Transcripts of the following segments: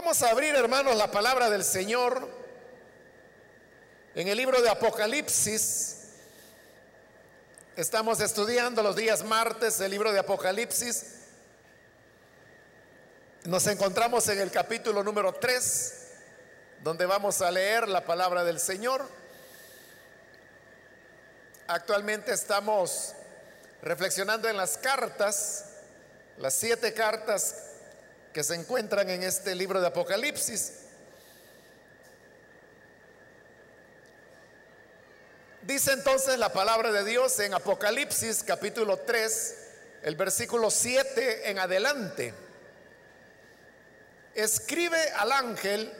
Vamos a abrir, hermanos, la palabra del Señor en el libro de Apocalipsis. Estamos estudiando los días martes el libro de Apocalipsis. Nos encontramos en el capítulo número 3, donde vamos a leer la palabra del Señor. Actualmente estamos reflexionando en las cartas, las siete cartas que se encuentran en este libro de Apocalipsis. Dice entonces la palabra de Dios en Apocalipsis capítulo 3, el versículo 7 en adelante. Escribe al ángel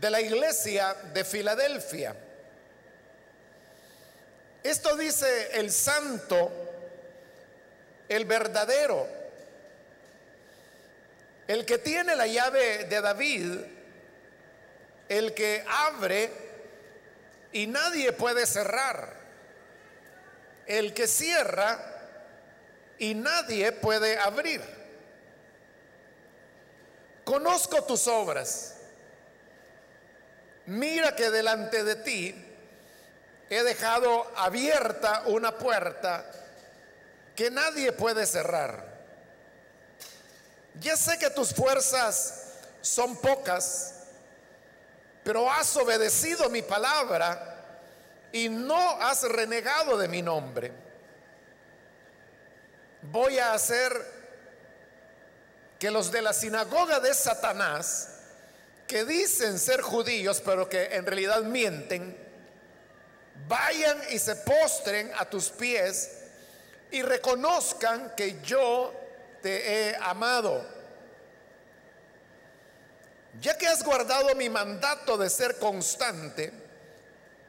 de la iglesia de Filadelfia. Esto dice el santo, el verdadero el que tiene la llave de David, el que abre y nadie puede cerrar, el que cierra y nadie puede abrir. Conozco tus obras. Mira que delante de ti he dejado abierta una puerta que nadie puede cerrar ya sé que tus fuerzas son pocas, pero has obedecido mi palabra y no has renegado de mi nombre. Voy a hacer que los de la sinagoga de Satanás, que dicen ser judíos, pero que en realidad mienten, vayan y se postren a tus pies y reconozcan que yo te he amado. Ya que has guardado mi mandato de ser constante,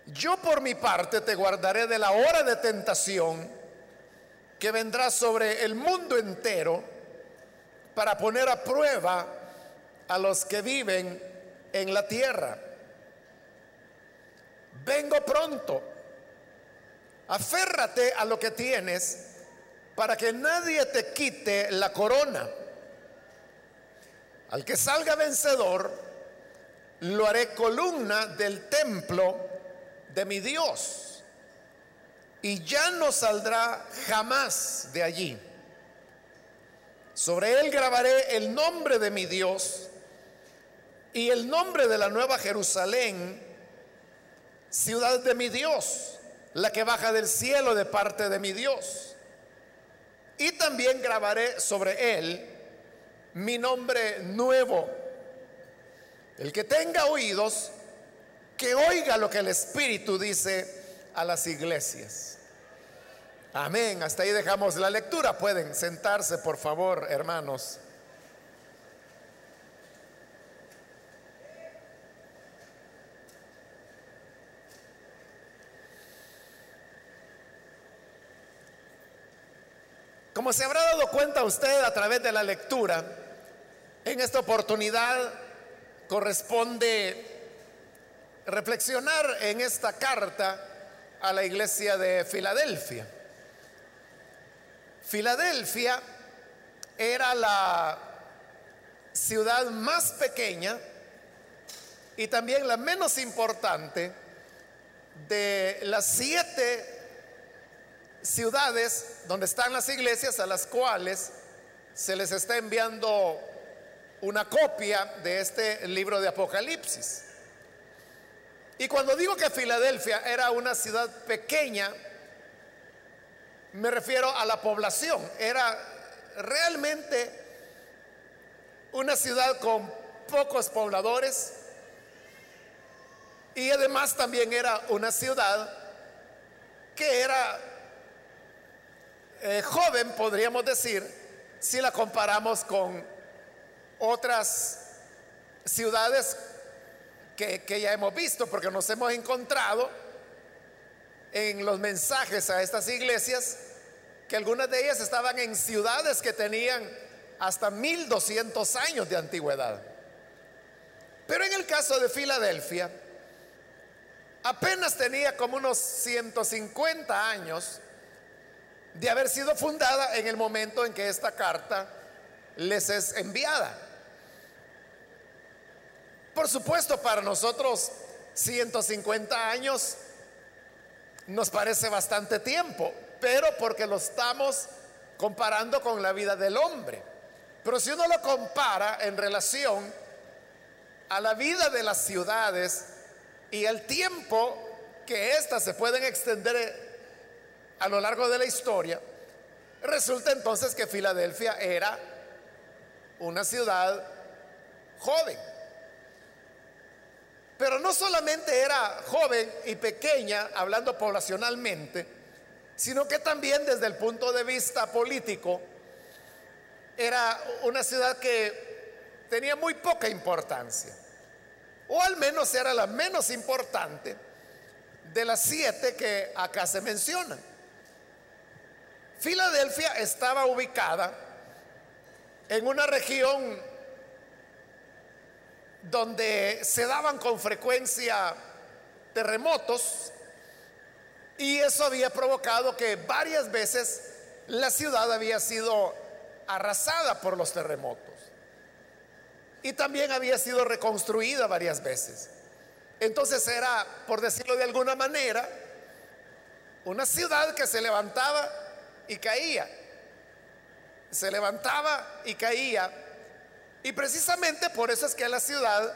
yo por mi parte te guardaré de la hora de tentación que vendrá sobre el mundo entero para poner a prueba a los que viven en la tierra. Vengo pronto. Aférrate a lo que tienes para que nadie te quite la corona. Al que salga vencedor, lo haré columna del templo de mi Dios. Y ya no saldrá jamás de allí. Sobre él grabaré el nombre de mi Dios y el nombre de la nueva Jerusalén, ciudad de mi Dios, la que baja del cielo de parte de mi Dios y también grabaré sobre él mi nombre nuevo. El que tenga oídos, que oiga lo que el Espíritu dice a las iglesias. Amén. Hasta ahí dejamos la lectura. Pueden sentarse, por favor, hermanos. Como se habrá dado cuenta usted a través de la lectura, en esta oportunidad corresponde reflexionar en esta carta a la iglesia de Filadelfia. Filadelfia era la ciudad más pequeña y también la menos importante de las siete ciudades donde están las iglesias a las cuales se les está enviando una copia de este libro de Apocalipsis. Y cuando digo que Filadelfia era una ciudad pequeña, me refiero a la población. Era realmente una ciudad con pocos pobladores y además también era una ciudad que era eh, joven, podríamos decir, si la comparamos con otras ciudades que, que ya hemos visto, porque nos hemos encontrado en los mensajes a estas iglesias que algunas de ellas estaban en ciudades que tenían hasta 1200 años de antigüedad. Pero en el caso de Filadelfia, apenas tenía como unos 150 años de haber sido fundada en el momento en que esta carta les es enviada. por supuesto para nosotros 150 años nos parece bastante tiempo, pero porque lo estamos comparando con la vida del hombre. Pero si uno lo compara en relación a la vida de las ciudades y el tiempo que éstas se pueden extender a lo largo de la historia, resulta entonces que Filadelfia era una ciudad joven. Pero no solamente era joven y pequeña, hablando poblacionalmente, sino que también desde el punto de vista político, era una ciudad que tenía muy poca importancia, o al menos era la menos importante de las siete que acá se mencionan. Filadelfia estaba ubicada en una región donde se daban con frecuencia terremotos y eso había provocado que varias veces la ciudad había sido arrasada por los terremotos y también había sido reconstruida varias veces. Entonces era, por decirlo de alguna manera, una ciudad que se levantaba y caía, se levantaba y caía y precisamente por eso es que la ciudad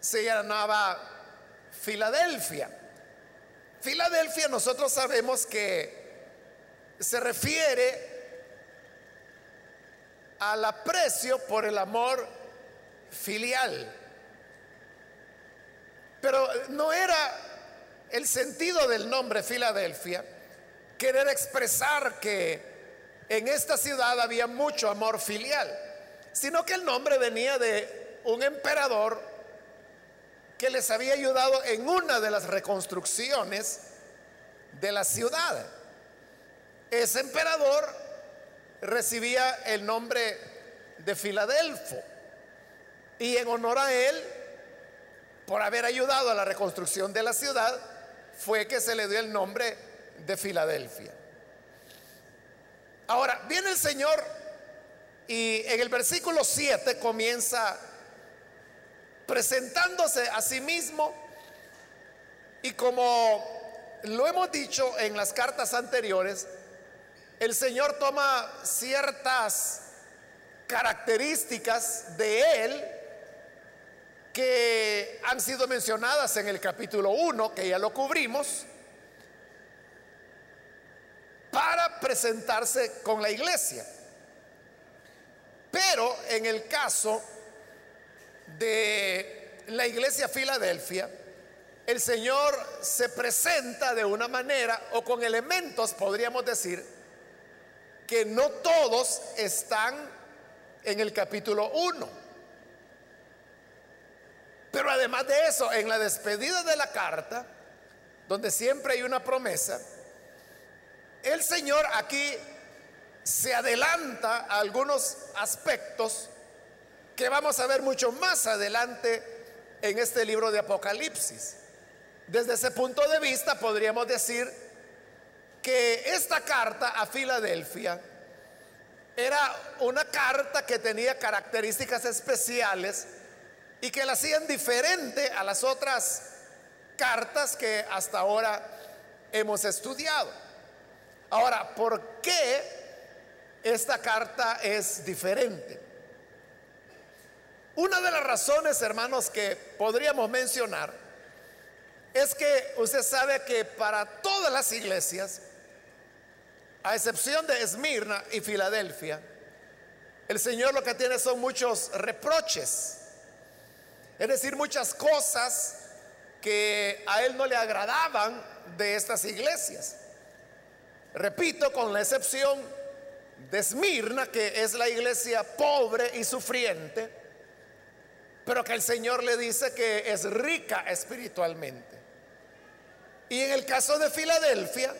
se llamaba Filadelfia. Filadelfia nosotros sabemos que se refiere al aprecio por el amor filial. Pero no era el sentido del nombre Filadelfia querer expresar que en esta ciudad había mucho amor filial sino que el nombre venía de un emperador que les había ayudado en una de las reconstrucciones de la ciudad. Ese emperador recibía el nombre de Filadelfo y en honor a él, por haber ayudado a la reconstrucción de la ciudad, fue que se le dio el nombre de Filadelfia. Ahora, viene el Señor y en el versículo 7 comienza presentándose a sí mismo y como lo hemos dicho en las cartas anteriores, el Señor toma ciertas características de Él que han sido mencionadas en el capítulo 1, que ya lo cubrimos, para presentarse con la iglesia. Pero en el caso de la iglesia Filadelfia, el Señor se presenta de una manera o con elementos, podríamos decir, que no todos están en el capítulo 1. Pero además de eso, en la despedida de la carta, donde siempre hay una promesa, el Señor aquí se adelanta a algunos aspectos que vamos a ver mucho más adelante en este libro de Apocalipsis. Desde ese punto de vista podríamos decir que esta carta a Filadelfia era una carta que tenía características especiales y que la hacían diferente a las otras cartas que hasta ahora hemos estudiado. Ahora, ¿por qué esta carta es diferente. Una de las razones, hermanos, que podríamos mencionar es que usted sabe que para todas las iglesias, a excepción de Esmirna y Filadelfia, el Señor lo que tiene son muchos reproches, es decir, muchas cosas que a Él no le agradaban de estas iglesias. Repito, con la excepción de Esmirna, que es la iglesia pobre y sufriente, pero que el Señor le dice que es rica espiritualmente. Y en el caso de Filadelfia,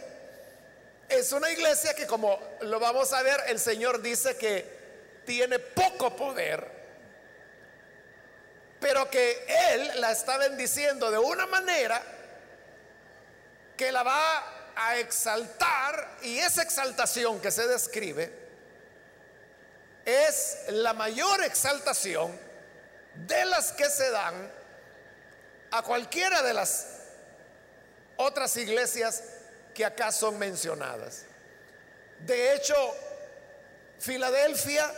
es una iglesia que como lo vamos a ver, el Señor dice que tiene poco poder, pero que Él la está bendiciendo de una manera que la va a exaltar y esa exaltación que se describe es la mayor exaltación de las que se dan a cualquiera de las otras iglesias que acá son mencionadas. De hecho, Filadelfia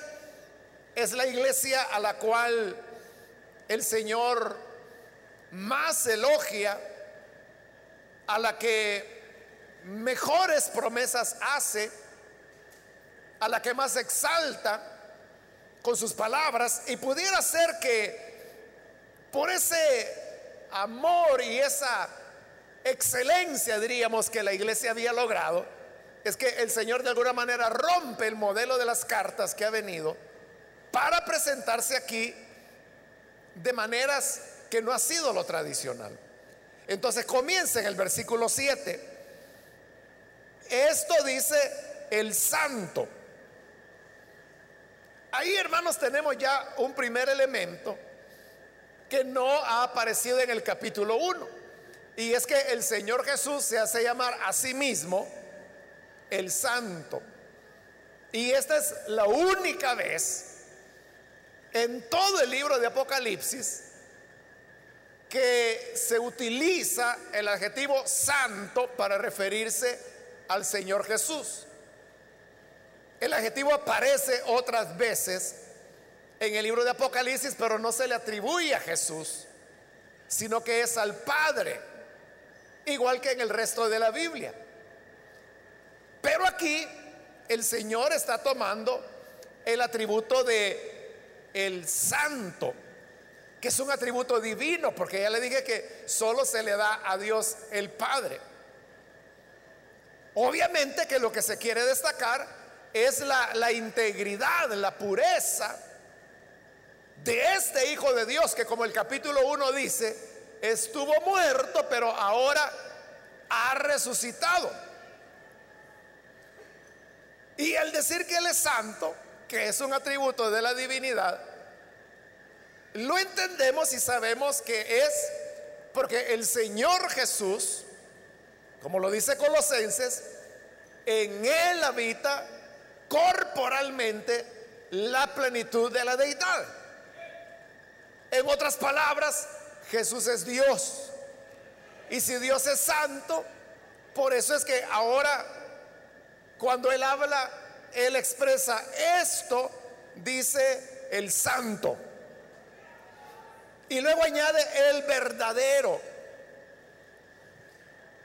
es la iglesia a la cual el Señor más elogia, a la que mejores promesas hace, a la que más exalta con sus palabras y pudiera ser que por ese amor y esa excelencia, diríamos, que la iglesia había logrado, es que el Señor de alguna manera rompe el modelo de las cartas que ha venido para presentarse aquí de maneras que no ha sido lo tradicional. Entonces comienza en el versículo 7. Esto dice el santo. Ahí, hermanos, tenemos ya un primer elemento que no ha aparecido en el capítulo 1. Y es que el Señor Jesús se hace llamar a sí mismo el santo. Y esta es la única vez en todo el libro de Apocalipsis que se utiliza el adjetivo santo para referirse al Señor Jesús. El adjetivo aparece otras veces en el libro de Apocalipsis, pero no se le atribuye a Jesús, sino que es al Padre, igual que en el resto de la Biblia. Pero aquí el Señor está tomando el atributo de el santo, que es un atributo divino, porque ya le dije que solo se le da a Dios el Padre. Obviamente que lo que se quiere destacar es la, integridad, la pureza de este Hijo de Dios, que como el capítulo 1 dice, estuvo muerto, pero ahora ha resucitado. Y al decir que Él es santo, que es un atributo de la divinidad, lo entendemos y sabemos que es porque el Señor Jesús, como lo dice Colosenses, en Él habita corporalmente la plenitud de la deidad. En otras palabras, Jesús es Dios. Y si Dios es santo, por eso es que ahora cuando Él habla, Él expresa esto, dice el santo. Y luego añade el verdadero.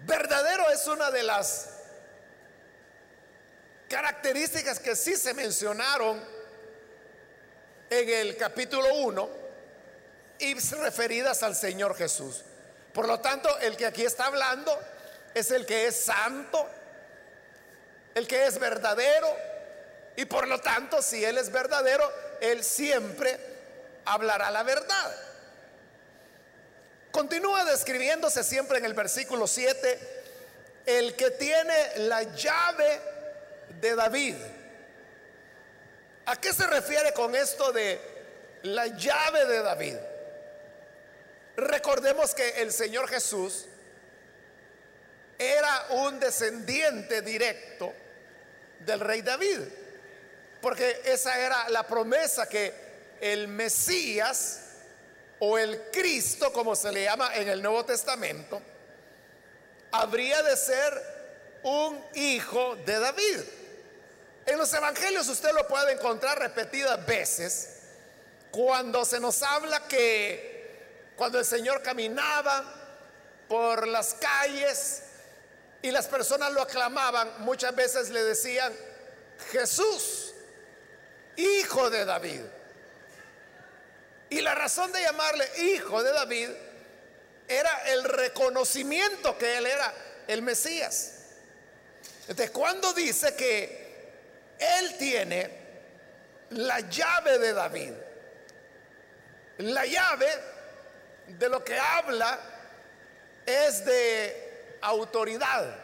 Verdadero es una de las características que sí se mencionaron en el capítulo 1 y referidas al Señor Jesús. Por lo tanto, el que aquí está hablando es el que es santo, el que es verdadero, y por lo tanto, si Él es verdadero, Él siempre hablará la verdad. Continúa describiéndose siempre en el versículo 7, el que tiene la llave de David. ¿A qué se refiere con esto de la llave de David? Recordemos que el Señor Jesús era un descendiente directo del rey David, porque esa era la promesa que el Mesías o el Cristo, como se le llama en el Nuevo Testamento, habría de ser un hijo de David. En los evangelios usted lo puede encontrar repetidas veces cuando se nos habla que cuando el Señor caminaba por las calles y las personas lo aclamaban, muchas veces le decían, Jesús, hijo de David. Y la razón de llamarle hijo de David era el reconocimiento que él era el Mesías. Entonces, cuando dice que él tiene la llave de David, la llave de lo que habla es de autoridad.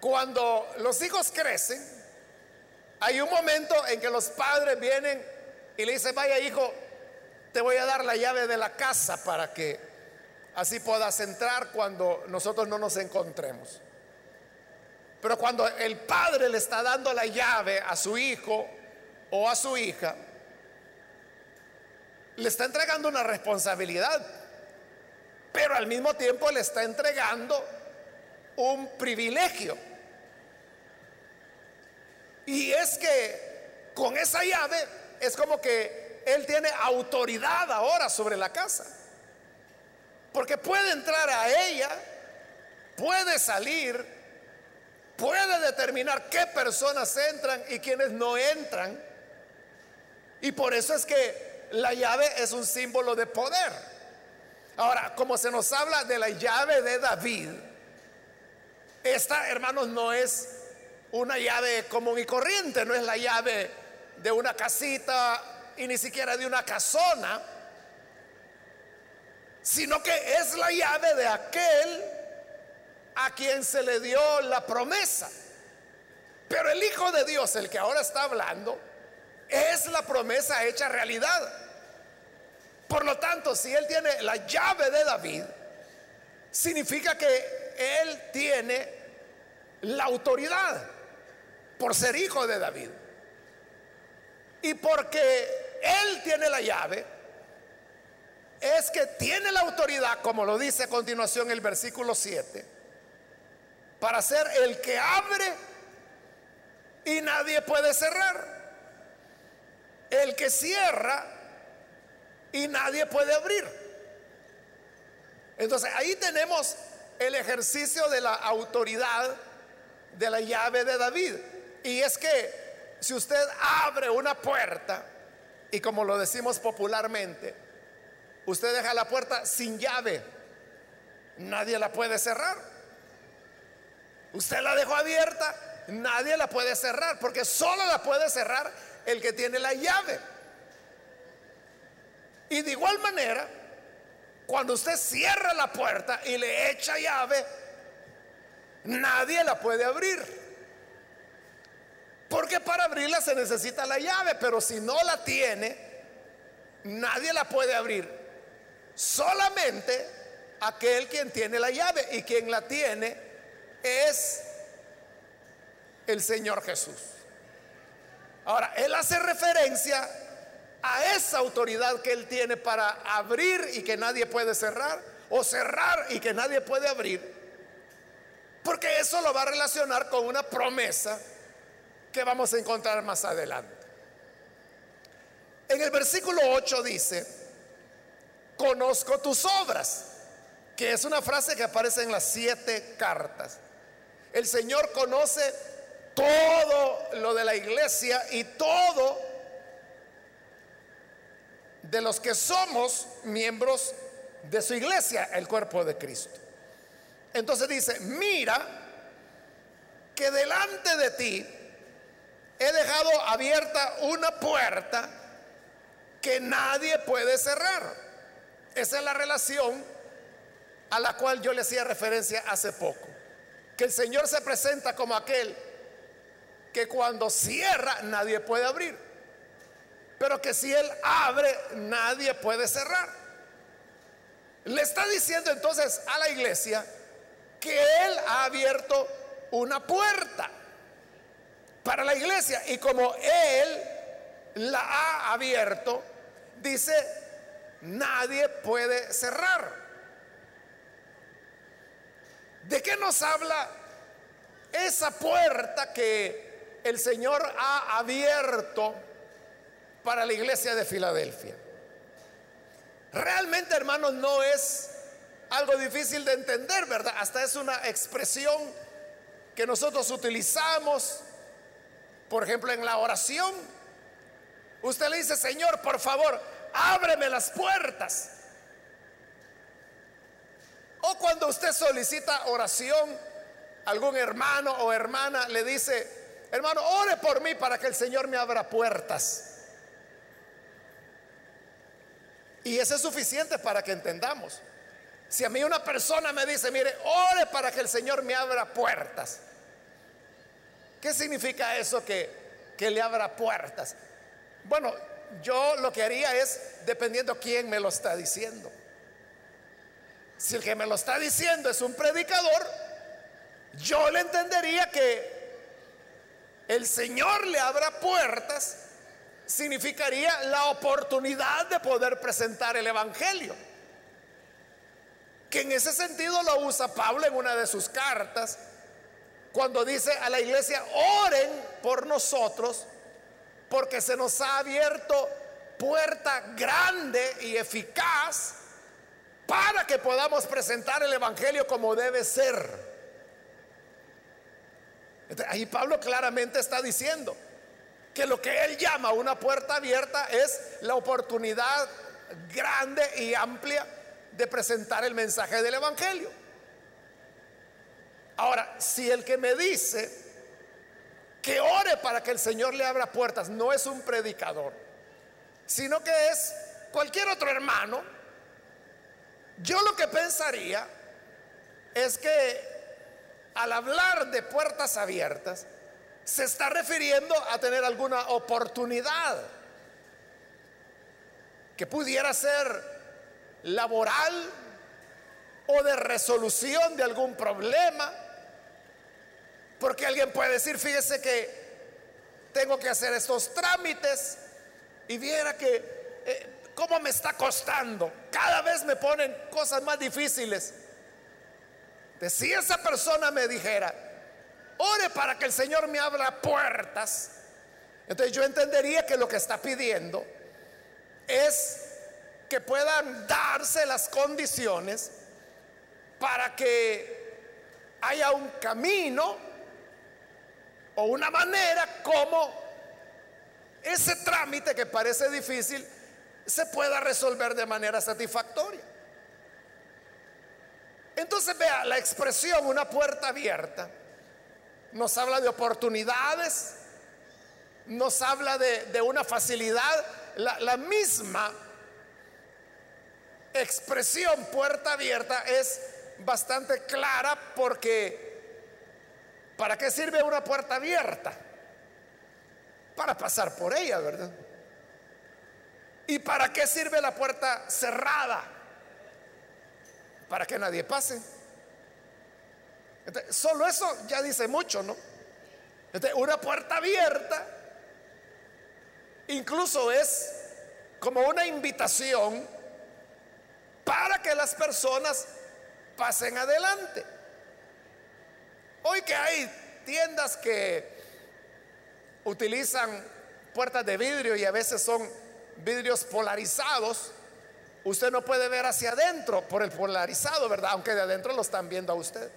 Cuando los hijos crecen, hay un momento en que los padres vienen y le dice, vaya hijo, te voy a dar la llave de la casa para que así puedas entrar cuando nosotros no nos encontremos. Pero cuando el padre le está dando la llave a su hijo o a su hija, le está entregando una responsabilidad, pero al mismo tiempo le está entregando un privilegio. Y es que con esa llave es como que él tiene autoridad ahora sobre la casa. Porque puede entrar a ella, puede salir, puede determinar qué personas entran y quienes no entran. Y por eso es que la llave es un símbolo de poder. Ahora, como se nos habla de la llave de David, esta, hermanos, no es una llave común y corriente, no es la llave de una casita y ni siquiera de una casona, sino que es la llave de aquel a quien se le dio la promesa. Pero el Hijo de Dios, el que ahora está hablando, es la promesa hecha realidad. Por lo tanto, si Él tiene la llave de David, significa que Él tiene la autoridad por ser hijo de David. Y porque Él tiene la llave, es que tiene la autoridad, como lo dice a continuación el versículo 7, para ser el que abre y nadie puede cerrar. El que cierra y nadie puede abrir. Entonces ahí tenemos el ejercicio de la autoridad de la llave de David. Y es que si usted abre una puerta, y como lo decimos popularmente, usted deja la puerta sin llave, nadie la puede cerrar. Usted la dejó abierta, nadie la puede cerrar, porque solo la puede cerrar el que tiene la llave. Y de igual manera, cuando usted cierra la puerta y le echa llave, nadie la puede abrir. Porque para abrirla se necesita la llave, pero si no la tiene, nadie la puede abrir. Solamente aquel quien tiene la llave y quien la tiene es el Señor Jesús. Ahora, Él hace referencia a esa autoridad que Él tiene para abrir y que nadie puede cerrar, o cerrar y que nadie puede abrir, porque eso lo va a relacionar con una promesa que vamos a encontrar más adelante. En el versículo 8 dice, conozco tus obras, que es una frase que aparece en las siete cartas. El Señor conoce todo lo de la iglesia y todo de los que somos miembros de su iglesia, el cuerpo de Cristo. Entonces dice, mira que delante de ti he dejado abierta una puerta que nadie puede cerrar. Esa es la relación a la cual yo le hacía referencia hace poco. Que el Señor se presenta como aquel que cuando cierra nadie puede abrir. Pero que si Él abre nadie puede cerrar. Le está diciendo entonces a la iglesia que Él ha abierto una puerta para la iglesia. Y como Él la ha abierto, dice, nadie puede cerrar. ¿De qué nos habla esa puerta que el Señor ha abierto para la iglesia de Filadelfia? Realmente, hermanos, no es algo difícil de entender, ¿verdad? Hasta es una expresión que nosotros utilizamos por ejemplo, en la oración, usted le dice, Señor, por favor, ábreme las puertas. O cuando usted solicita oración, algún hermano o hermana le dice, hermano, ore por mí para que el Señor me abra puertas. Y eso es suficiente para que entendamos. Si a mí una persona me dice, mire, ore para que el Señor me abra puertas. ¿Qué significa eso que, le abra puertas? Bueno, yo lo que haría es, dependiendo quién me lo está diciendo. Si el que me lo está diciendo es un predicador, yo le entendería que el Señor le abra puertas significaría la oportunidad de poder presentar el Evangelio. Que en ese sentido lo usa Pablo en una de sus cartas, cuando dice a la iglesia, oren por nosotros, porque se nos ha abierto puerta grande y eficaz para que podamos presentar el Evangelio como debe ser. Ahí Pablo claramente está diciendo que lo que él llama una puerta abierta es la oportunidad grande y amplia de presentar el mensaje del Evangelio. Ahora, si el que me dice que ore para que el Señor le abra puertas no es un predicador, sino que es cualquier otro hermano, yo lo que pensaría es que al hablar de puertas abiertas, se está refiriendo a tener alguna oportunidad que pudiera ser laboral o de resolución de algún problema. Porque alguien puede decir, fíjese que tengo que hacer estos trámites y viera que eh, cómo me está costando. Cada vez me ponen cosas más difíciles. De si esa persona me dijera, ore para que el Señor me abra puertas, entonces yo entendería que lo que está pidiendo es que puedan darse las condiciones para que haya un camino o una manera como ese trámite que parece difícil se pueda resolver de manera satisfactoria. Entonces vea, la expresión una puerta abierta nos habla de oportunidades, nos habla de, una facilidad, la, la misma expresión puerta abierta es bastante clara porque ¿para qué sirve una puerta abierta? Para pasar por ella, ¿verdad? ¿Y para qué sirve la puerta cerrada? para que nadie pase. solo eso ya dice mucho, ¿no? una puerta abierta incluso es como una invitación para que las personas pasen adelante. Hoy que hay tiendas que utilizan puertas de vidrio y a veces son vidrios polarizados, Usted no puede ver hacia adentro por el polarizado, ¿verdad? Aunque de adentro lo están viendo a usted.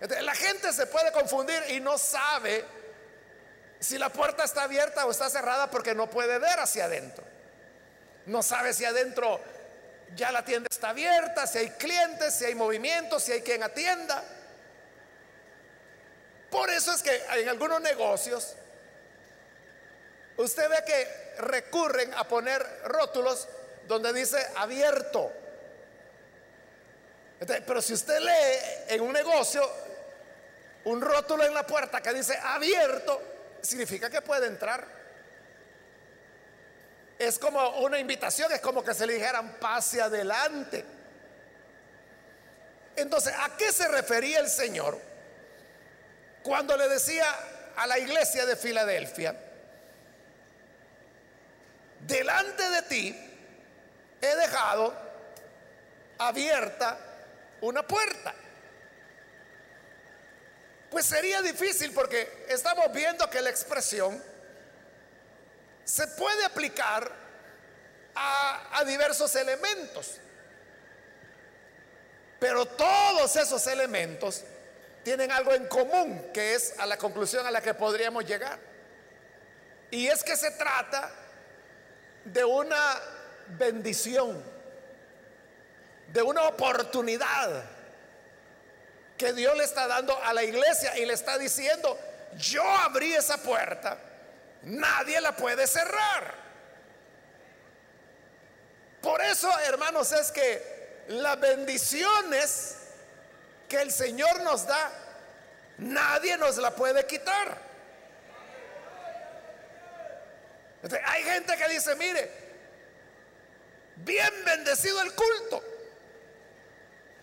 la gente se puede confundir y no sabe si la puerta está abierta o está cerrada porque no puede ver hacia adentro. No sabe si adentro ya la tienda está abierta, si hay clientes, si hay movimiento, si hay quien atienda. Por eso es que en algunos negocios usted ve que recurren a poner rótulos donde dice abierto. pero si usted lee en un negocio un rótulo en la puerta que dice abierto, significa que puede entrar. Es como una invitación, es como que se le dijeran pase adelante. Entonces, ¿a qué se refería el Señor cuando le decía a la iglesia de Filadelfia, delante de ti he dejado abierta una puerta. Pues sería difícil porque estamos viendo que la expresión se puede aplicar a, diversos elementos. Pero todos esos elementos tienen algo en común, que es a la conclusión a la que podríamos llegar. Y es que se trata de una bendición, de una oportunidad que Dios le está dando a la iglesia y le está diciendo, yo abrí esa puerta, nadie la puede cerrar. Por eso, hermanos, es que las bendiciones que el Señor nos da, nadie nos la puede quitar. hay gente que dice, mire, bien bendecido el culto.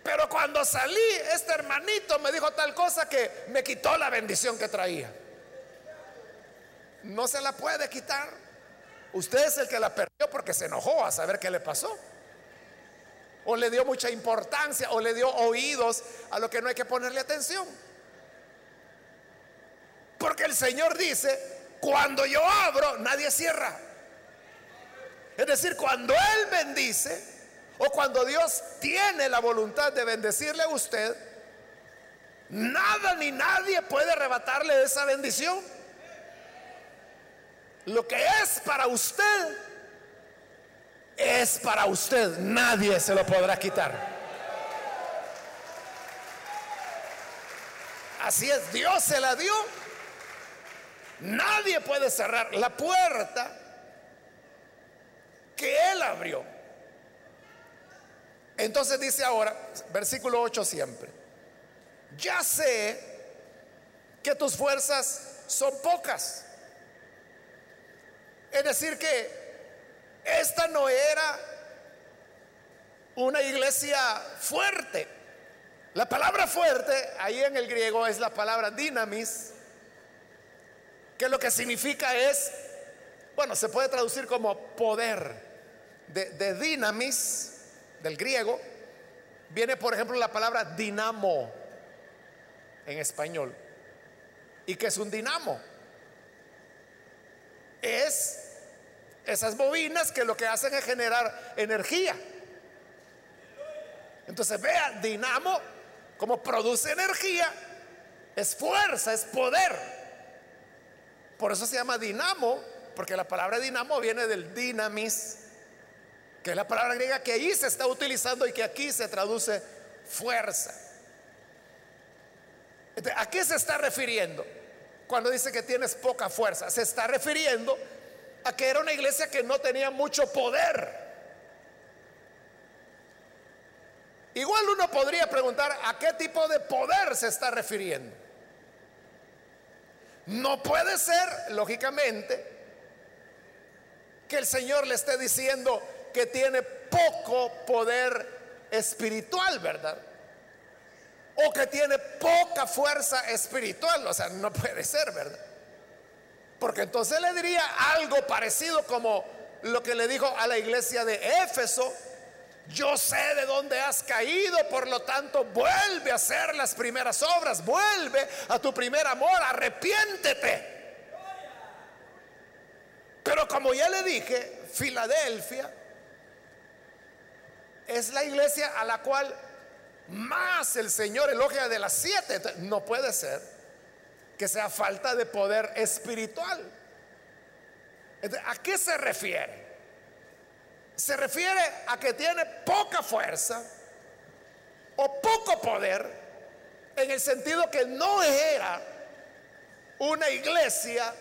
Pero cuando salí, este hermanito me dijo tal cosa que me quitó la bendición que traía. No se la puede quitar. Usted es el que la perdió porque se enojó a saber qué le pasó. O le dio mucha importancia o le dio oídos a lo que no hay que ponerle atención. Porque el Señor dice, cuando yo abro, nadie cierra. Es decir, cuando Él bendice o cuando Dios tiene la voluntad de bendecirle a usted, nada ni nadie puede arrebatarle esa bendición. Lo que es para usted es para usted. Nadie se lo podrá quitar. Así es, Dios se la dio. Nadie puede cerrar la puerta que Él abrió. Entonces dice ahora, versículo 8 siempre, ya sé que tus fuerzas son pocas. Es decir, que esta no era una iglesia fuerte. La palabra fuerte ahí en el griego es la palabra dinamis, que lo que significa es, bueno, se puede traducir como poder. De, dinamis, del griego, viene por ejemplo la palabra dinamo en español. ¿Y que es un dinamo? Es esas bobinas que lo que hacen es generar energía. Entonces vea, dinamo, como produce energía, es fuerza, es poder. Por eso se llama dinamo, porque la palabra dinamo viene del dinamis, que es la palabra griega que ahí se está utilizando y que aquí se traduce fuerza. ¿A qué se está refiriendo? Cuando dice que tienes poca fuerza, se está refiriendo a que era una iglesia que no tenía mucho poder. Igual uno podría preguntar a qué tipo de poder se está refiriendo. No puede ser, lógicamente, que el Señor le esté diciendo que tiene poco poder espiritual, ¿verdad? O que tiene poca fuerza espiritual. O sea, no puede ser, ¿verdad? Porque entonces le diría algo parecido como lo que le dijo a la iglesia de Éfeso. Yo sé de dónde has caído, por lo tanto vuelve a hacer las primeras obras, vuelve a tu primer amor, arrepiéntete. Pero como ya le dije, Filadelfia es la iglesia a la cual más el Señor elogia de las siete. No puede ser que sea falta de poder espiritual. ¿A qué se refiere? Se refiere a que tiene poca fuerza o poco poder en el sentido que no era una iglesia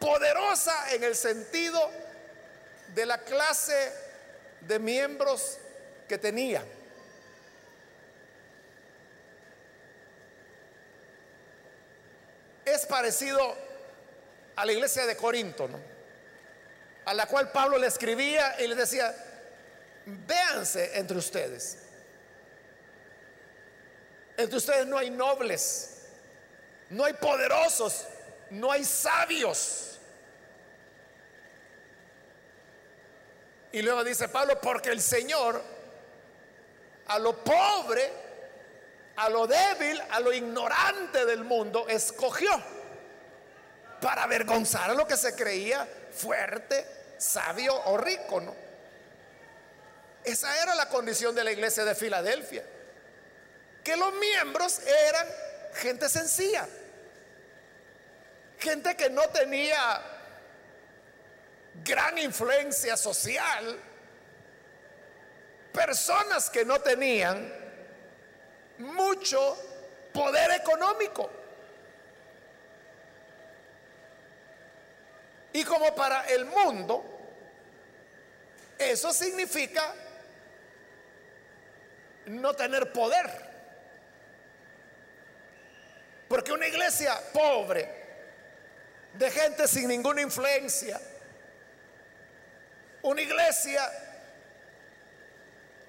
poderosa en el sentido de la clase de miembros que tenía. Es parecido a la iglesia de Corinto, ¿no? a la cual Pablo le escribía y le decía, véanse entre ustedes. Entre ustedes no hay nobles, no hay poderosos, no hay sabios. Y luego dice Pablo, porque el Señor a lo pobre a lo débil, a lo ignorante del mundo, escogió para avergonzar a lo que se creía fuerte, sabio o rico, ¿no? Esa era la condición de la iglesia de Filadelfia, que los miembros eran gente sencilla, gente que no tenía gran influencia social, personas que no tenían mucho poder económico. Y como para el mundo, eso significa no tener poder. Porque una iglesia pobre, de gente sin ninguna influencia, una iglesia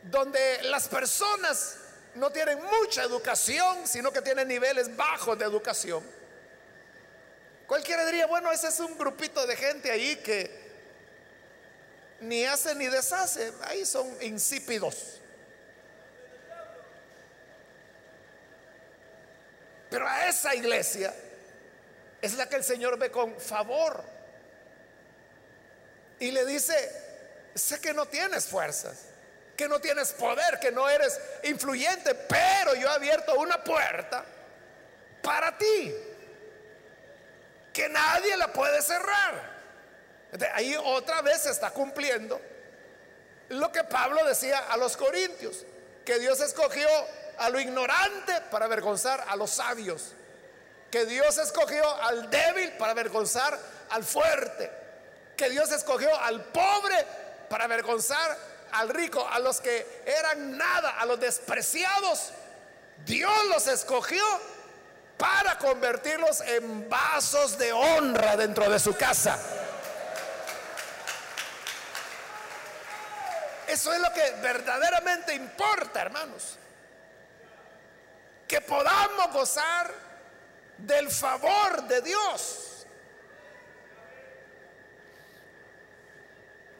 donde las personas no tienen mucha educación, sino que tienen niveles bajos de educación. Cualquiera diría, bueno, ese es un grupito de gente ahí que ni hace ni deshace, ahí son insípidos. Pero a esa iglesia es la que el Señor ve con favor. Y le dice, sé que no tienes fuerzas, que no tienes poder, que no eres influyente, pero yo he abierto una puerta para ti, que nadie la puede cerrar. Ahí otra vez se está cumpliendo lo que Pablo decía a los corintios, que Dios escogió a lo ignorante para avergonzar a los sabios, que Dios escogió al débil para avergonzar al fuerte, que Dios escogió al pobre para avergonzar al rico, a los que eran nada, a los despreciados. Dios los escogió para convertirlos en vasos de honra dentro de su casa. Eso es lo que verdaderamente importa, hermanos. Que podamos gozar del favor de Dios.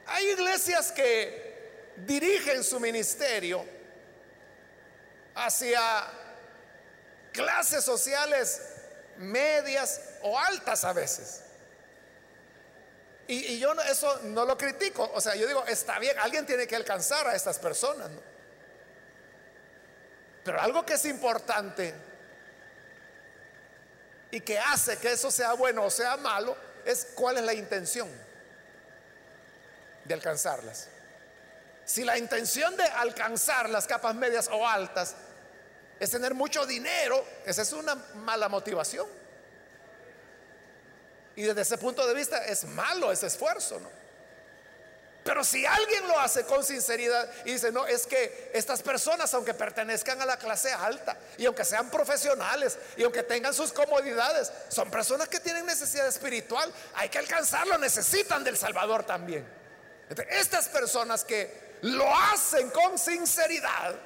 Hay iglesias que dirigen su ministerio hacia clases sociales medias o altas a veces. Y, yo eso no lo critico. O sea, yo digo, está bien, alguien tiene que alcanzar a estas personas. Pero algo que es importante y que hace que eso sea bueno o sea malo es cuál es la intención de alcanzarlas. Si la intención de alcanzar las capas medias o altas es tener mucho dinero, esa es una mala motivación. Y desde ese punto de vista es malo ese esfuerzo, ¿no? Pero si alguien lo hace con sinceridad y dice, no, es que estas personas, aunque pertenezcan a la clase alta y aunque sean profesionales y aunque tengan sus comodidades, son personas que tienen necesidad espiritual, hay que alcanzarlo, necesitan del Salvador también. estas personas que lo hacen con sinceridad,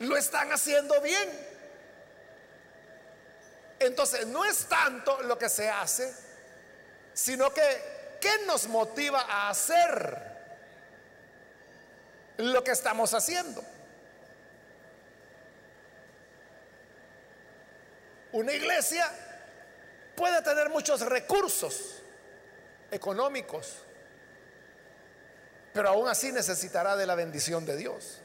lo están haciendo bien. Entonces, no es tanto lo que se hace, sino que, ¿qué nos motiva a hacer lo que estamos haciendo? Una iglesia puede tener muchos recursos económicos, pero aún así necesitará de la bendición de Dios.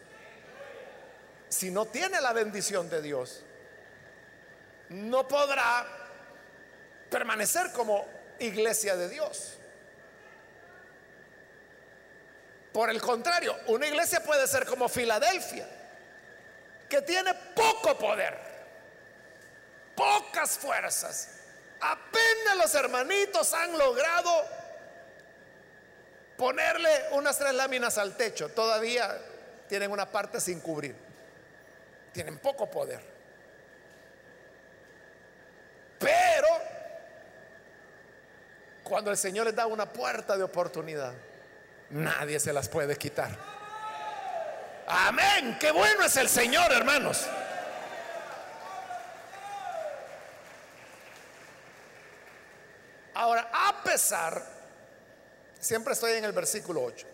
Si no tiene la bendición de Dios, no podrá permanecer como iglesia de Dios. Por el contrario, una iglesia puede ser como Filadelfia, que tiene poco poder, pocas fuerzas. Apenas los hermanitos han logrado ponerle unas tres láminas al techo. Todavía tienen una parte sin cubrir. Tienen poco poder. Pero cuando el Señor les da una puerta de oportunidad, nadie se las puede quitar. Amén. Qué bueno es el Señor, hermanos. Ahora, a pesar, siempre estoy en el versículo 8,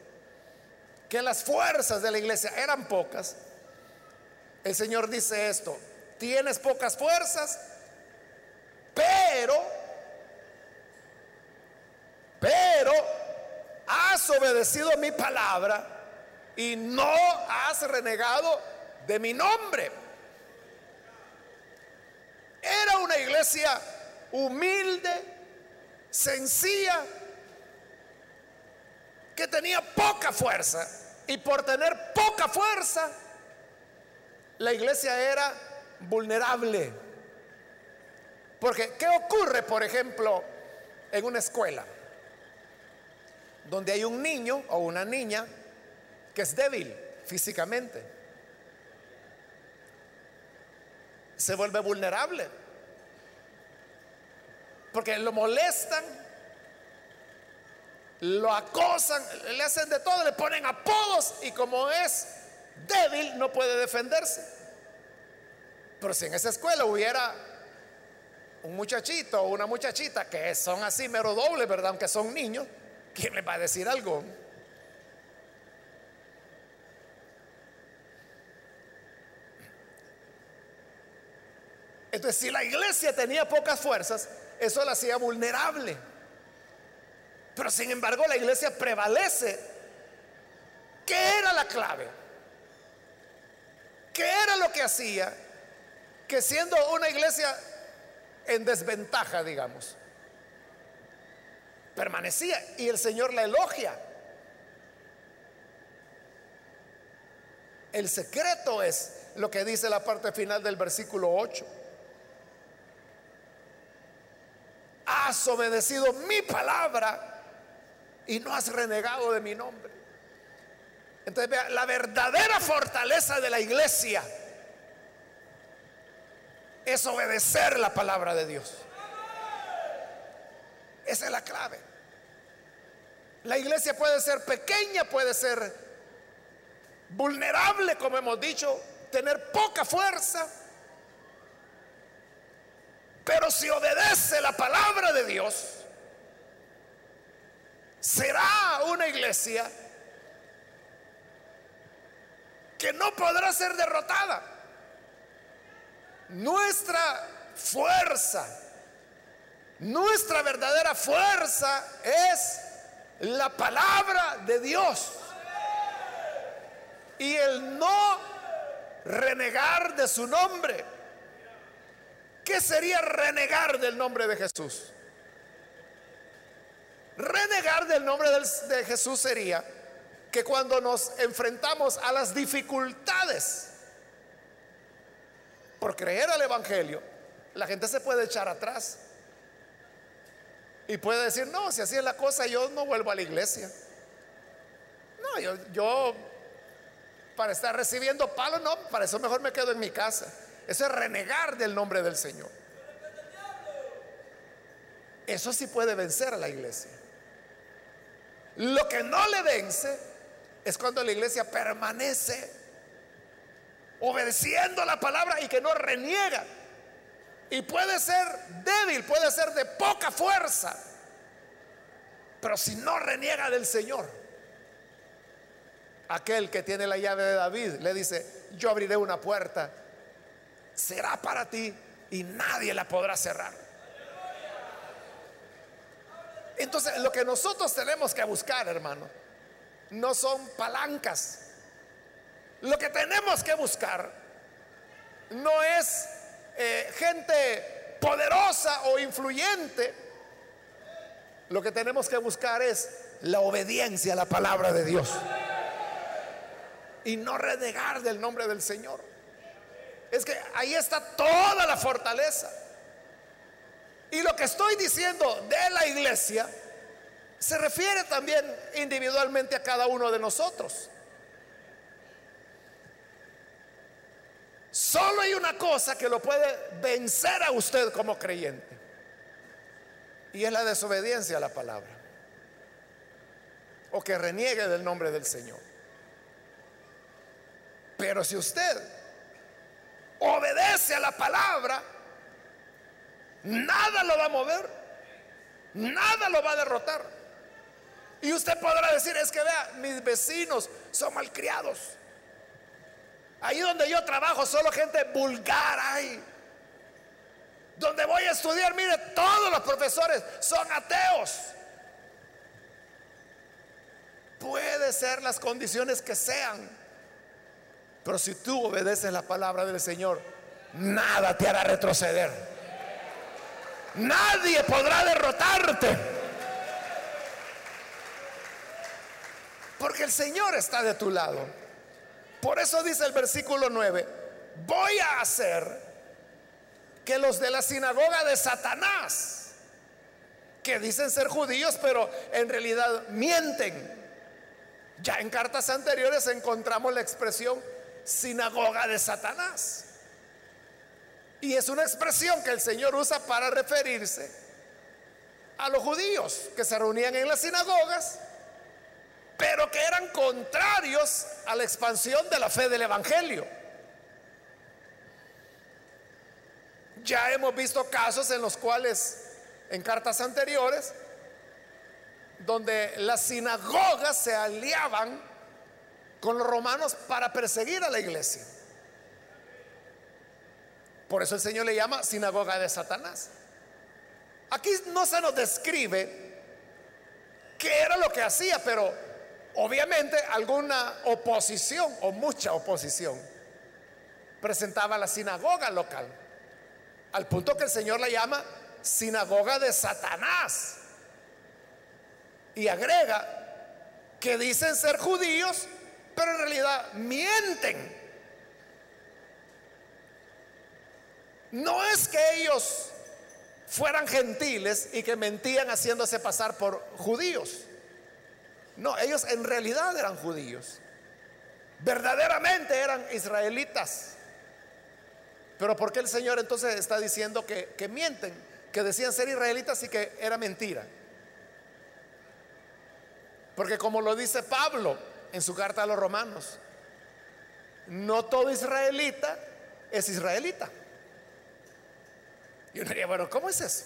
que las fuerzas de la iglesia eran pocas, el Señor dice esto, tienes pocas fuerzas, pero, pero has obedecido mi palabra y no has renegado de mi nombre. Era una iglesia humilde, sencilla, que tenía poca fuerza. Y por tener poca fuerza, la iglesia era vulnerable. Porque, ¿qué ocurre, por ejemplo, en una escuela? Donde hay un niño o una niña que es débil físicamente. Se vuelve vulnerable. Porque lo molestan, lo acosan, le hacen de todo, le ponen apodos y como es débil no puede defenderse. Pero si en esa escuela hubiera un muchachito o una muchachita que son así mero doble, ¿verdad? Aunque son niños, ¿quién les va a decir algo? Entonces, si la iglesia tenía pocas fuerzas, eso la hacía vulnerable. Pero sin embargo, la iglesia prevalece. ¿Qué era la clave? ¿Qué era lo que hacía que siendo una iglesia en desventaja, digamos, permanecía y el Señor la elogia? El secreto es lo que dice la parte final del versículo 8. Has obedecido mi palabra y no has renegado de mi nombre. Entonces, vea, la verdadera fortaleza de la iglesia es obedecer la palabra de Dios. Esa es la clave. La iglesia puede ser pequeña, puede ser vulnerable, como hemos dicho, tener poca fuerza, pero si obedece la palabra de Dios, será una iglesia que no podrá ser derrotada. Nuestra fuerza, nuestra verdadera fuerza es la palabra de Dios. Y el no renegar de su nombre. ¿Qué sería renegar del nombre de Jesús? Renegar del nombre de Jesús sería que cuando nos enfrentamos a las dificultades por creer al Evangelio, la gente se puede echar atrás y puede decir, no, si así es la cosa, yo no vuelvo a la iglesia. No, yo, yo para estar recibiendo palo, no, para eso mejor me quedo en mi casa. Eso es renegar del nombre del Señor. Eso sí puede vencer a la iglesia. Lo que no le vence es cuando la iglesia permanece obedeciendo la palabra y que no reniega. Y puede ser débil, puede ser de poca fuerza. Pero si no reniega del Señor, aquel que tiene la llave de David le dice, yo abriré una puerta será para ti y nadie la podrá cerrar. Entonces, lo que nosotros tenemos que buscar, hermano, no son palancas. Lo que tenemos que buscar no es eh, gente poderosa o influyente. Lo que tenemos que buscar es la obediencia a la palabra de Dios. Y no renegar del nombre del Señor. Es que ahí está toda la fortaleza. Y lo que estoy diciendo de la iglesia se refiere también individualmente a cada uno de nosotros. Solo hay una cosa que lo puede vencer a usted como creyente. Y es la desobediencia a la palabra. O que reniegue del nombre del Señor. Pero si usted obedece a la palabra, nada lo va a mover, nada lo va a derrotar. Y usted podrá decir, es que vea, mis vecinos son malcriados. Ahí donde yo trabajo, solo gente vulgar hay. Donde voy a estudiar, mire, todos los profesores son ateos. Puede ser las condiciones que sean pero si tú obedeces la palabra del Señor, nada te hará retroceder. Nadie podrá derrotarte. Porque el Señor está de tu lado. Por eso dice el versículo 9, voy a hacer que los de la sinagoga de Satanás, que dicen ser judíos, pero en realidad mienten. Ya en cartas anteriores encontramos la expresión sinagoga de Satanás. Y es una expresión que el Señor usa para referirse a los judíos que se reunían en las sinagogas, pero que eran contrarios a la expansión de la fe del Evangelio. Ya hemos visto casos en los cuales, en cartas anteriores, donde las sinagogas se aliaban con los romanos para perseguir a la iglesia. Por eso el Señor le llama sinagoga de Satanás. Aquí no se nos describe qué era lo que hacía, pero obviamente alguna oposición o mucha oposición presentaba la sinagoga local. Al punto que el Señor la llama sinagoga de Satanás. Y agrega que dicen ser judíos, pero en realidad mienten. No es que ellos fueran gentiles y que mentían haciéndose pasar por judíos. No, ellos en realidad eran judíos. Verdaderamente eran israelitas. Pero ¿por qué el Señor entonces está diciendo que, que mienten? Que decían ser israelitas y que era mentira. Porque como lo dice Pablo en su carta a los romanos, no todo israelita es israelita. Y uno diría, bueno, ¿cómo es eso?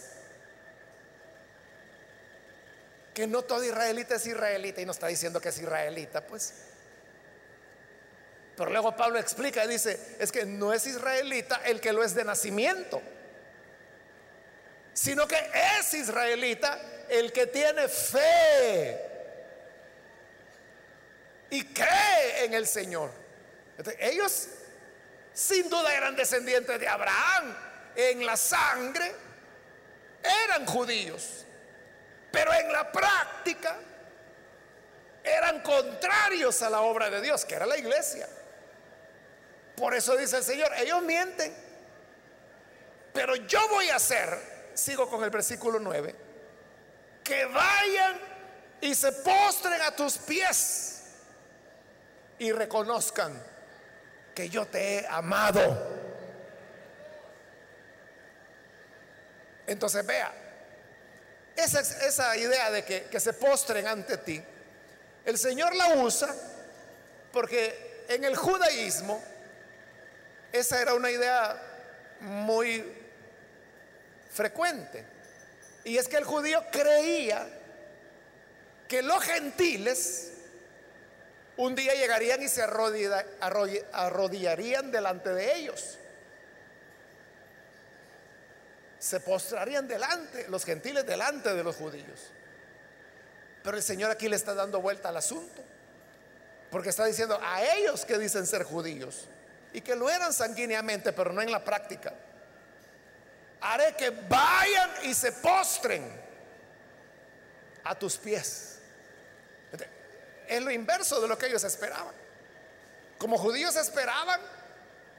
Que no todo israelita es israelita y no está diciendo que es israelita, pues. Pero luego Pablo explica y dice, es que no es israelita el que lo es de nacimiento, sino que es israelita el que tiene fe y cree en el Señor. ellos sin duda eran descendientes de Abraham en la sangre, eran judíos, pero en la práctica eran contrarios a la obra de Dios, que era la iglesia. Por eso dice el Señor, ellos mienten, pero yo voy a hacer, sigo con el versículo 9, que vayan y se postren a tus pies y reconozcan que yo te he amado. Entonces vea, esa, esa idea de que, que se postren ante ti, el Señor la usa porque en el judaísmo esa era una idea muy frecuente. Y es que el judío creía que los gentiles un día llegarían y se arrodillarían delante de ellos. Se postrarían delante, los gentiles delante de los judíos. Pero el Señor aquí le está dando vuelta al asunto. Porque está diciendo a ellos que dicen ser judíos y que lo eran sanguíneamente, pero no en la práctica. Haré que vayan y se postren a tus pies es lo inverso de lo que ellos esperaban. Como judíos esperaban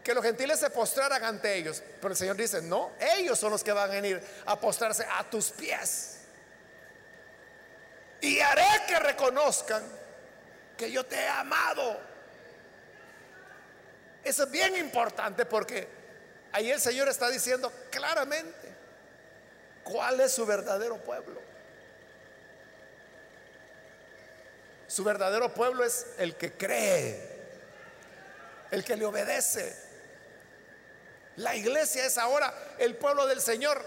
que los gentiles se postraran ante ellos, pero el Señor dice, no, ellos son los que van a venir a postrarse a tus pies. Y haré que reconozcan que yo te he amado. Eso es bien importante porque ahí el Señor está diciendo claramente cuál es su verdadero pueblo. Su verdadero pueblo es el que cree, el que le obedece. La iglesia es ahora el pueblo del Señor.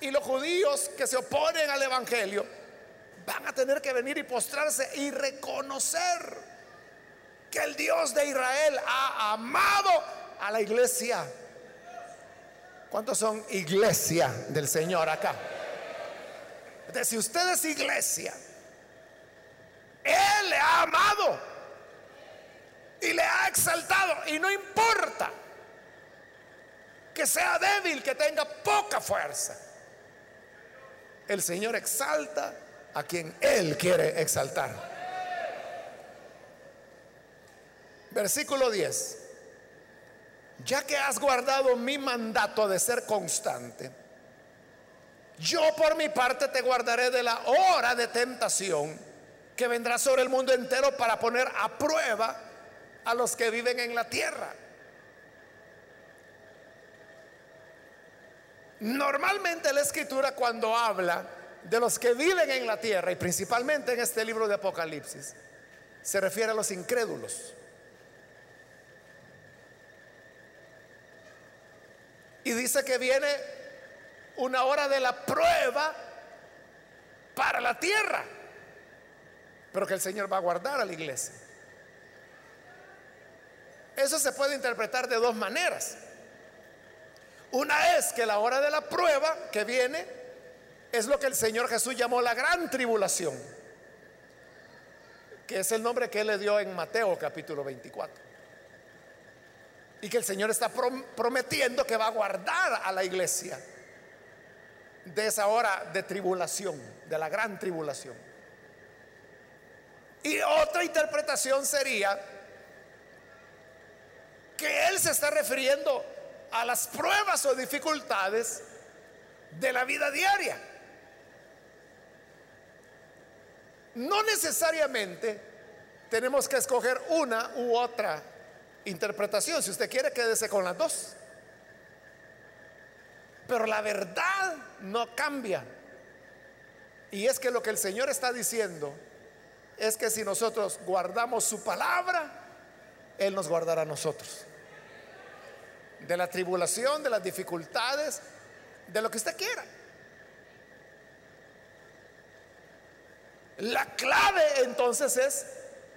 Y los judíos que se oponen al Evangelio van a tener que venir y postrarse y reconocer que el Dios de Israel ha amado a la iglesia. ¿Cuántos son iglesia del Señor acá? Entonces, si usted es iglesia, él le ha amado y le ha exaltado. Y no importa que sea débil, que tenga poca fuerza. El Señor exalta a quien Él quiere exaltar. Versículo 10. Ya que has guardado mi mandato de ser constante, yo por mi parte te guardaré de la hora de tentación que vendrá sobre el mundo entero para poner a prueba a los que viven en la tierra. Normalmente la escritura cuando habla de los que viven en la tierra, y principalmente en este libro de Apocalipsis, se refiere a los incrédulos. Y dice que viene una hora de la prueba para la tierra, pero que el Señor va a guardar a la iglesia. Eso se puede interpretar de dos maneras. Una es que la hora de la prueba que viene es lo que el Señor Jesús llamó la gran tribulación, que es el nombre que él le dio en Mateo capítulo 24. Y que el Señor está prometiendo que va a guardar a la iglesia de esa hora de tribulación, de la gran tribulación. Y otra interpretación sería que Él se está refiriendo a las pruebas o dificultades de la vida diaria. No necesariamente tenemos que escoger una u otra interpretación. Si usted quiere, quédese con las dos. Pero la verdad no cambia. Y es que lo que el Señor está diciendo es que si nosotros guardamos su palabra, Él nos guardará a nosotros. De la tribulación, de las dificultades, de lo que usted quiera. La clave entonces es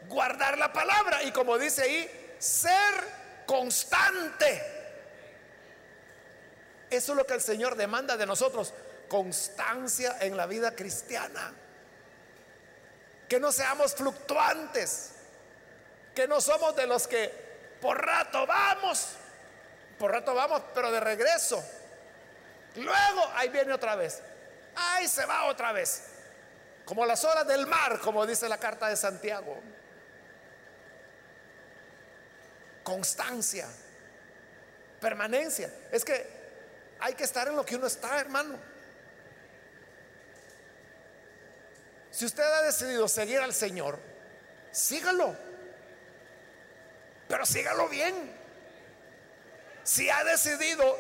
guardar la palabra. Y como dice ahí, ser constante. Eso es lo que el Señor demanda de nosotros, constancia en la vida cristiana. Que no seamos fluctuantes, que no somos de los que por rato vamos, por rato vamos, pero de regreso. Luego ahí viene otra vez, ahí se va otra vez, como las olas del mar, como dice la carta de Santiago. Constancia, permanencia. Es que hay que estar en lo que uno está, hermano. Si usted ha decidido seguir al Señor, sígalo. Pero sígalo bien. Si ha decidido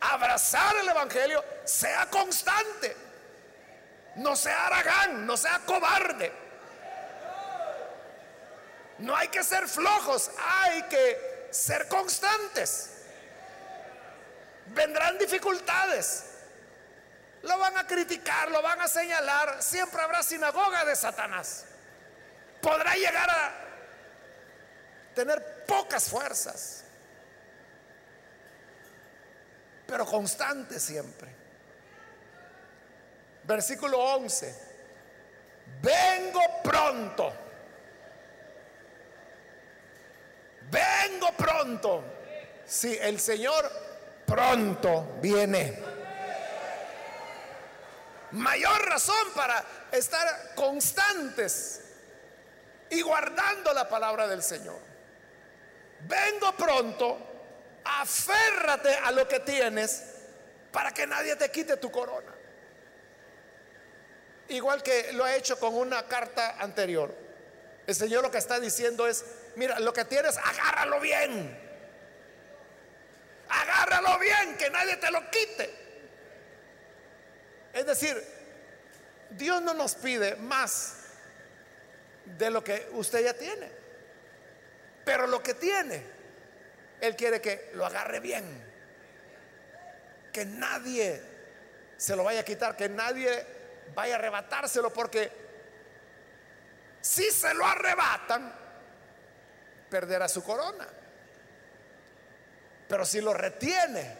abrazar el Evangelio, sea constante. No sea aragán, no sea cobarde. No hay que ser flojos, hay que ser constantes. Vendrán dificultades. Lo van a criticar, lo van a señalar. Siempre habrá sinagoga de Satanás. Podrá llegar a tener pocas fuerzas, pero constante siempre. Versículo 11. Vengo pronto. Vengo pronto. Si el Señor pronto viene. Mayor razón para estar constantes y guardando la palabra del Señor. Vengo pronto, aférrate a lo que tienes para que nadie te quite tu corona. Igual que lo ha hecho con una carta anterior. El Señor lo que está diciendo es, mira, lo que tienes, agárralo bien agárralo bien, que nadie te lo quite. Es decir, Dios no nos pide más de lo que usted ya tiene. Pero lo que tiene, Él quiere que lo agarre bien. Que nadie se lo vaya a quitar, que nadie vaya a arrebatárselo, porque si se lo arrebatan, perderá su corona. Pero si lo retiene,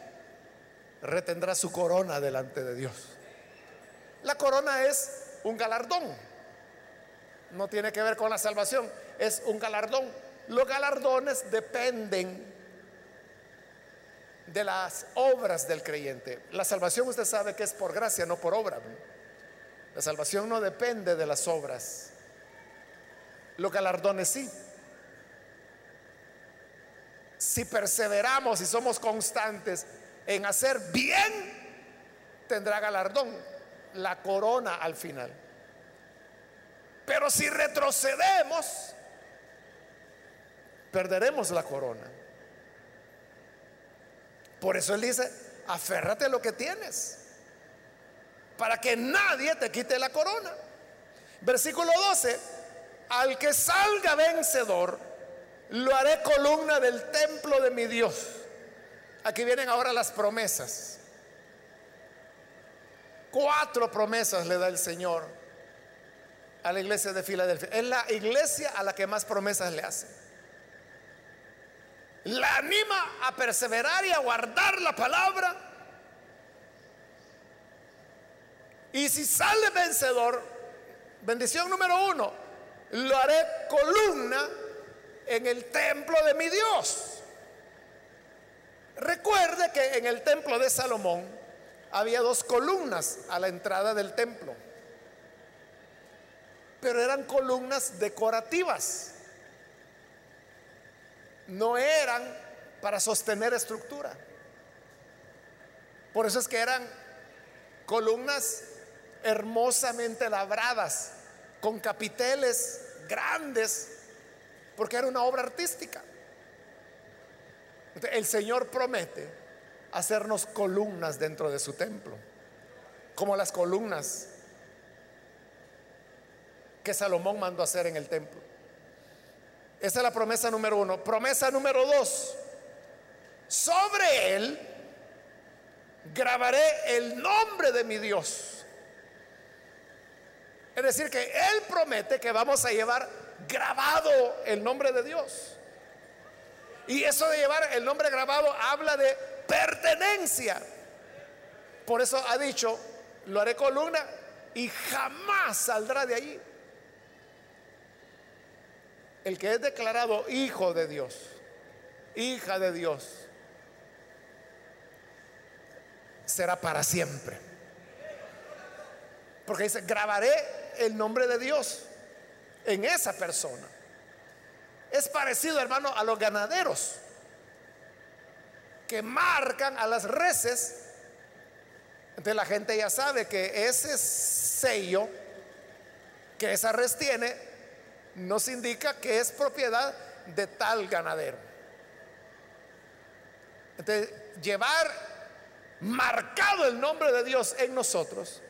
retendrá su corona delante de Dios. La corona es un galardón. No tiene que ver con la salvación, es un galardón. Los galardones dependen de las obras del creyente. La salvación usted sabe que es por gracia, no por obra. La salvación no depende de las obras. Los galardones sí si perseveramos y somos constantes en hacer bien, tendrá galardón, la corona al final. Pero si retrocedemos, perderemos la corona. Por eso él dice, aférrate a lo que tienes, para que nadie te quite la corona. Versículo 12, al que salga vencedor, lo haré columna del templo de mi Dios. Aquí vienen ahora las promesas. Cuatro promesas le da el Señor a la iglesia de Filadelfia. Es la iglesia a la que más promesas le hace. La anima a perseverar y a guardar la palabra. Y si sale vencedor, bendición número uno, lo haré columna en el templo de mi Dios. Recuerde que en el templo de Salomón había dos columnas a la entrada del templo, pero eran columnas decorativas, no eran para sostener estructura. Por eso es que eran columnas hermosamente labradas, con capiteles grandes, porque era una obra artística. El Señor promete hacernos columnas dentro de su templo, como las columnas que Salomón mandó hacer en el templo. Esa es la promesa número uno. Promesa número dos. Sobre él grabaré el nombre de mi Dios. Es decir, que él promete que vamos a llevar grabado el nombre de Dios. Y eso de llevar el nombre grabado habla de pertenencia. Por eso ha dicho, lo haré columna y jamás saldrá de allí. El que es declarado hijo de Dios, hija de Dios, será para siempre. Porque dice, grabaré el nombre de Dios en esa persona. Es parecido, hermano, a los ganaderos que marcan a las reses. Entonces la gente ya sabe que ese sello que esa res tiene nos indica que es propiedad de tal ganadero. Entonces, llevar marcado el nombre de Dios en nosotros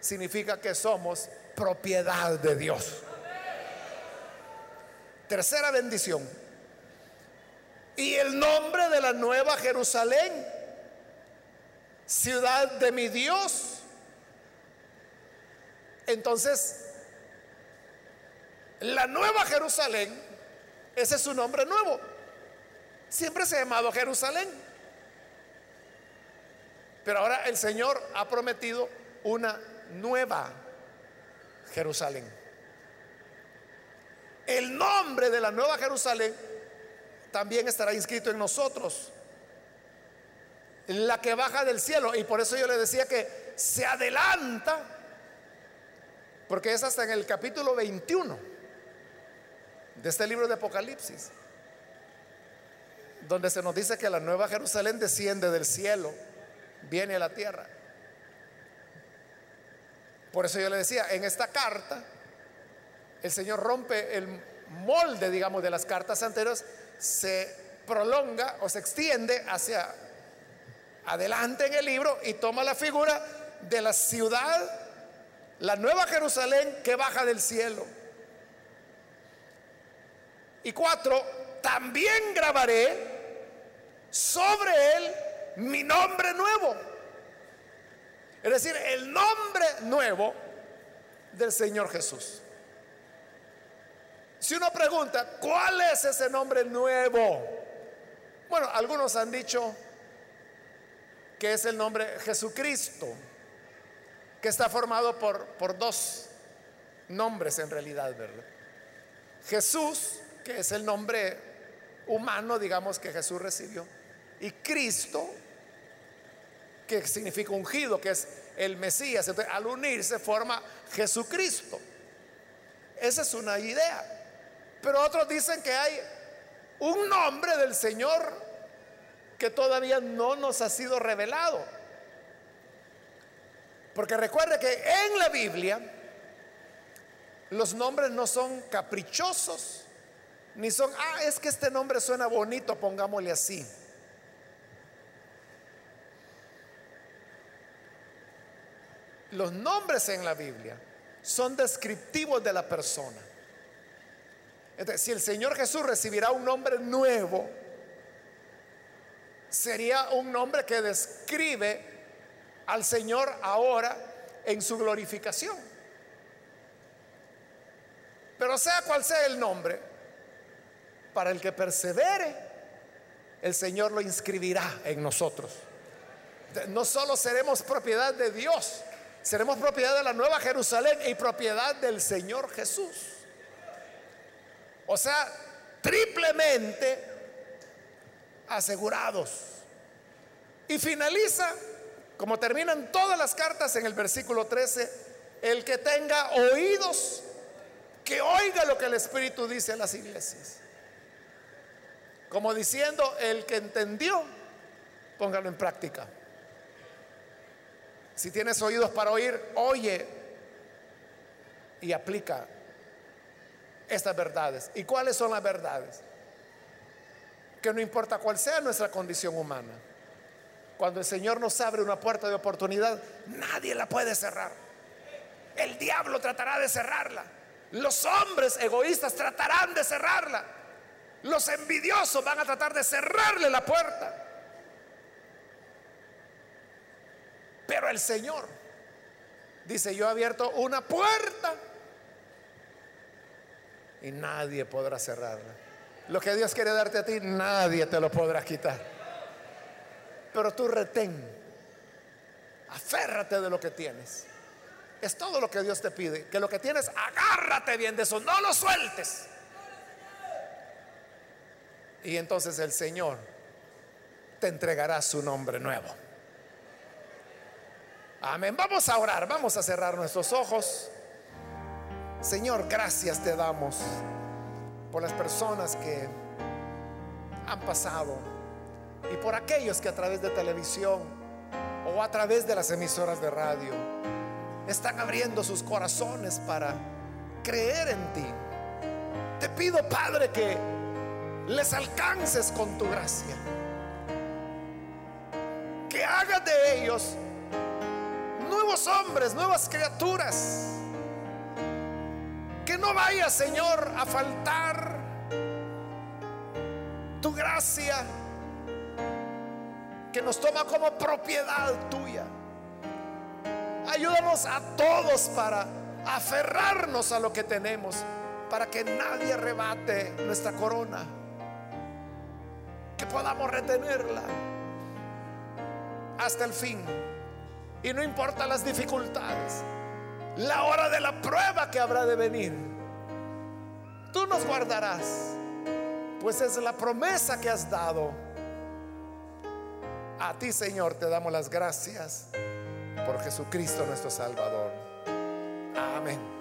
significa que somos propiedad de Dios. Tercera bendición. Y el nombre de la nueva Jerusalén, ciudad de mi Dios. Entonces, la nueva Jerusalén, ese es su nombre nuevo. Siempre se ha llamado Jerusalén. Pero ahora el Señor ha prometido una nueva Jerusalén el nombre de la nueva Jerusalén también estará inscrito en nosotros. La que baja del cielo. Y por eso yo le decía que se adelanta, porque es hasta en el capítulo 21 de este libro de Apocalipsis, donde se nos dice que la nueva Jerusalén desciende del cielo, viene a la tierra. Por eso yo le decía, en esta carta, el Señor rompe el molde, digamos, de las cartas anteriores, se prolonga o se extiende hacia adelante en el libro y toma la figura de la ciudad, la nueva Jerusalén que baja del cielo. Y cuatro, también grabaré sobre él mi nombre nuevo. Es decir, el nombre nuevo del Señor Jesús. Si uno pregunta, ¿cuál es ese nombre nuevo? Bueno, algunos han dicho que es el nombre Jesucristo, que está formado por, por dos nombres en realidad, ¿verdad? Jesús, que es el nombre humano, digamos, que Jesús recibió, y Cristo, que significa ungido, que es el Mesías. Entonces, al unirse forma Jesucristo. Esa es una idea. Pero otros dicen que hay un nombre del Señor que todavía no nos ha sido revelado. Porque recuerde que en la Biblia los nombres no son caprichosos, ni son, ah, es que este nombre suena bonito, pongámosle así. Los nombres en la Biblia son descriptivos de la persona. Si el Señor Jesús recibirá un nombre nuevo, sería un nombre que describe al Señor ahora en su glorificación. Pero sea cual sea el nombre, para el que persevere, el Señor lo inscribirá en nosotros. No solo seremos propiedad de Dios, seremos propiedad de la Nueva Jerusalén y propiedad del Señor Jesús. O sea, triplemente asegurados. Y finaliza, como terminan todas las cartas en el versículo 13, el que tenga oídos, que oiga lo que el Espíritu dice a las iglesias. Como diciendo, el que entendió, póngalo en práctica. Si tienes oídos para oír, oye y aplica estas verdades. ¿Y cuáles son las verdades? Que no importa cuál sea nuestra condición humana, cuando el Señor nos abre una puerta de oportunidad, nadie la puede cerrar. El diablo tratará de cerrarla. Los hombres egoístas tratarán de cerrarla. Los envidiosos van a tratar de cerrarle la puerta. Pero el Señor dice, yo he abierto una puerta y nadie podrá cerrarla. Lo que Dios quiere darte a ti, nadie te lo podrá quitar. Pero tú retén, aférrate de lo que tienes. Es todo lo que Dios te pide. Que lo que tienes, agárrate bien de eso, no lo sueltes. Y entonces el Señor te entregará su nombre nuevo. Amén. Vamos a orar, vamos a cerrar nuestros ojos. Señor, gracias te damos por las personas que han pasado y por aquellos que a través de televisión o a través de las emisoras de radio están abriendo sus corazones para creer en ti. Te pido, Padre, que les alcances con tu gracia. Que hagas de ellos nuevos hombres, nuevas criaturas. Que no vaya, Señor, a faltar tu gracia que nos toma como propiedad tuya. Ayúdanos a todos para aferrarnos a lo que tenemos, para que nadie arrebate nuestra corona, que podamos retenerla hasta el fin. Y no importa las dificultades, la hora de la prueba que habrá de venir, tú nos guardarás, pues es la promesa que has dado. A ti, Señor, te damos las gracias por Jesucristo nuestro Salvador. Amén.